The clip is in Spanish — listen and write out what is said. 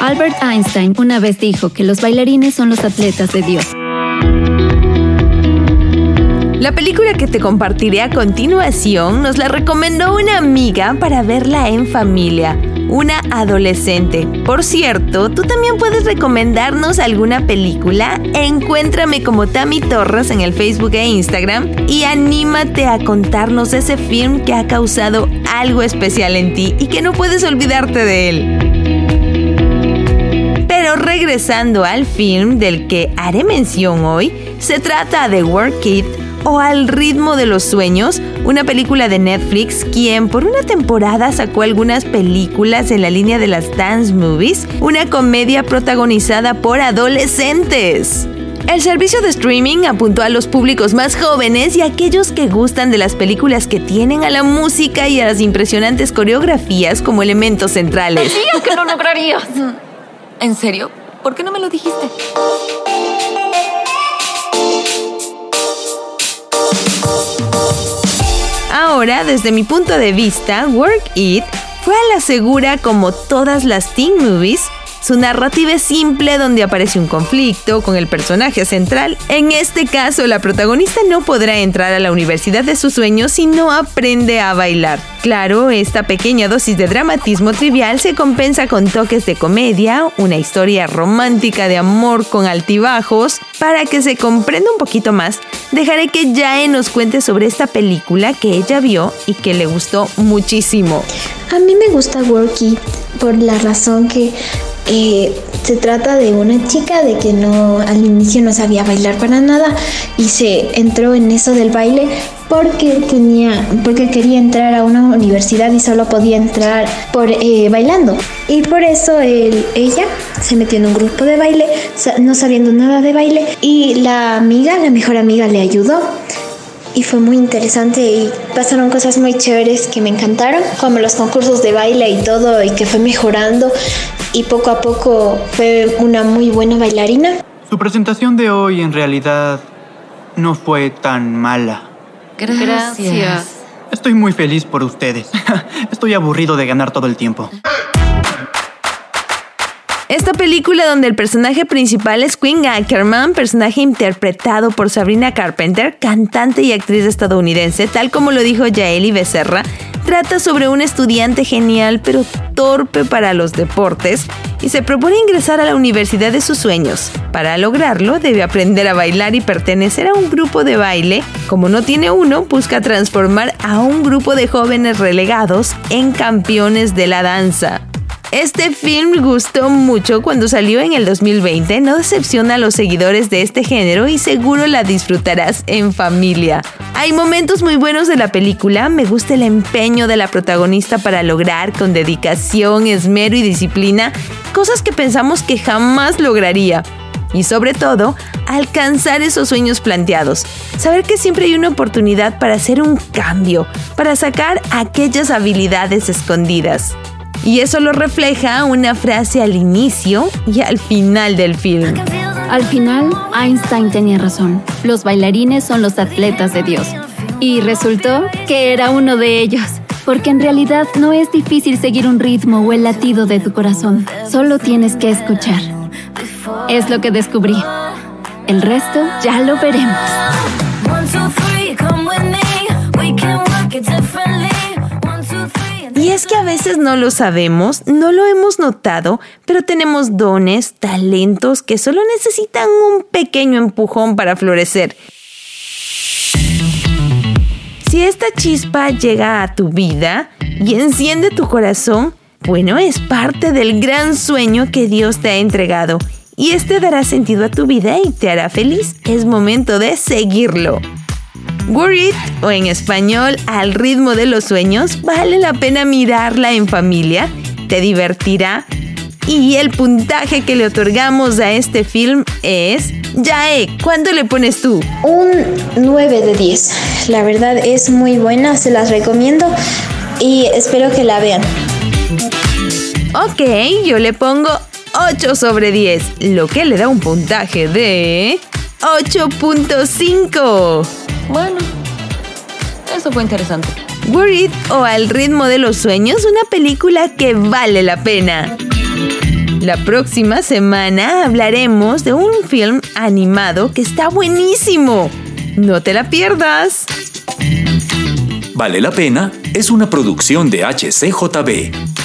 Albert Einstein una vez dijo que los bailarines son los atletas de Dios. La película que te compartiré a continuación nos la recomendó una amiga para verla en familia, una adolescente. Por cierto, tú también puedes recomendarnos alguna película. Encuéntrame como Tami Torres en el Facebook e Instagram y anímate a contarnos ese film que ha causado algo especial en ti y que no puedes olvidarte de él. Regresando al film del que haré mención hoy, se trata de Work It o Al ritmo de los sueños, una película de Netflix quien por una temporada sacó algunas películas en la línea de las dance movies, una comedia protagonizada por adolescentes. El servicio de streaming apuntó a los públicos más jóvenes y a aquellos que gustan de las películas que tienen a la música y a las impresionantes coreografías como elementos centrales. Decía que lo lograrías. ¿En serio? ¿Por qué no me lo dijiste? Ahora, desde mi punto de vista, Work It fue a la segura como todas las teen movies su narrativa es simple donde aparece un conflicto con el personaje central. En este caso, la protagonista no podrá entrar a la universidad de sus sueños si no aprende a bailar. Claro, esta pequeña dosis de dramatismo trivial se compensa con toques de comedia, una historia romántica de amor con altibajos. Para que se comprenda un poquito más, dejaré que Jae nos cuente sobre esta película que ella vio y que le gustó muchísimo. A mí me gusta Worky por la razón que se trata de una chica de que no al inicio no sabía bailar para nada y se entró en eso del baile porque tenía porque quería entrar a una universidad y solo podía entrar por eh, bailando. Y por eso ella se metió en un grupo de baile no sabiendo nada de baile y la amiga la mejor amiga le ayudó y fue muy interesante y pasaron cosas muy chéveres que me encantaron, como los concursos de baile y todo y que fue mejorando y poco a poco fue una muy buena bailarina. Su presentación de hoy en realidad no fue tan mala. Gracias. Estoy muy feliz por ustedes. Estoy aburrido de ganar todo el tiempo. Esta película donde el personaje principal es Queen Ackerman, personaje interpretado por Sabrina Carpenter, cantante y actriz estadounidense, tal como lo dijo Yaeli Becerra, trata sobre un estudiante genial pero torpe para los deportes y se propone ingresar a la universidad de sus sueños. Para lograrlo debe aprender a bailar y pertenecer a un grupo de baile. Como no tiene uno, busca transformar a un grupo de jóvenes relegados en campeones de la danza. Este film gustó mucho cuando salió en el 2020, no decepciona a los seguidores de este género y seguro la disfrutarás en familia. Hay momentos muy buenos de la película, me gusta el empeño de la protagonista para lograr con dedicación, esmero y disciplina cosas que pensamos que jamás lograría. Y sobre todo, alcanzar esos sueños planteados. Saber que siempre hay una oportunidad para hacer un cambio, para sacar aquellas habilidades escondidas. Y eso lo refleja una frase al inicio y al final del film. Al final, Einstein tenía razón. Los bailarines son los atletas de Dios. Y resultó que era uno de ellos. Porque en realidad no es difícil seguir un ritmo o el latido de tu corazón. Solo tienes que escuchar. Es lo que descubrí. El resto ya lo veremos. Y es que a veces no lo sabemos, no lo hemos notado, pero tenemos dones, talentos que solo necesitan un pequeño empujón para florecer. Si esta chispa llega a tu vida y enciende tu corazón, bueno, es parte del gran sueño que Dios te ha entregado y este dará sentido a tu vida y te hará feliz. Es momento de seguirlo. Worried o en español Al ritmo de los sueños, vale la pena mirarla en familia, te divertirá. Y el puntaje que le otorgamos a este film es, Jae, ¿cuánto le pones tú? Un 9 de 10. La verdad es muy buena, se las recomiendo y espero que la vean. Ok, yo le pongo 8 sobre 10, lo que le da un puntaje de 8.5. Bueno, eso fue interesante. Worried o Al ritmo de los sueños, una película que vale la pena. La próxima semana hablaremos de un film animado que está buenísimo. No te la pierdas. Vale la pena es una producción de HCJB.